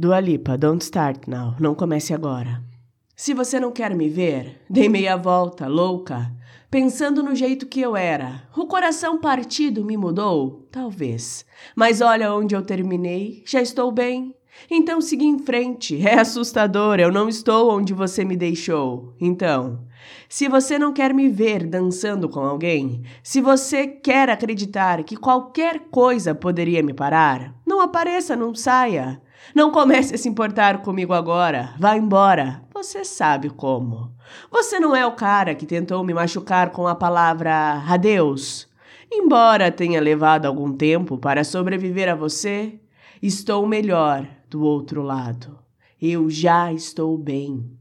Dua Lipa, don't start now. Não comece agora. Se você não quer me ver, dei meia volta, louca, pensando no jeito que eu era. O coração partido me mudou? Talvez. Mas olha onde eu terminei. Já estou bem. Então segui em frente. É assustador, eu não estou onde você me deixou. Então, se você não quer me ver dançando com alguém, se você quer acreditar que qualquer coisa poderia me parar, não apareça, não saia. Não comece a se importar comigo agora. Vá embora. Você sabe como. Você não é o cara que tentou me machucar com a palavra adeus. Embora tenha levado algum tempo para sobreviver a você, estou melhor do outro lado. Eu já estou bem.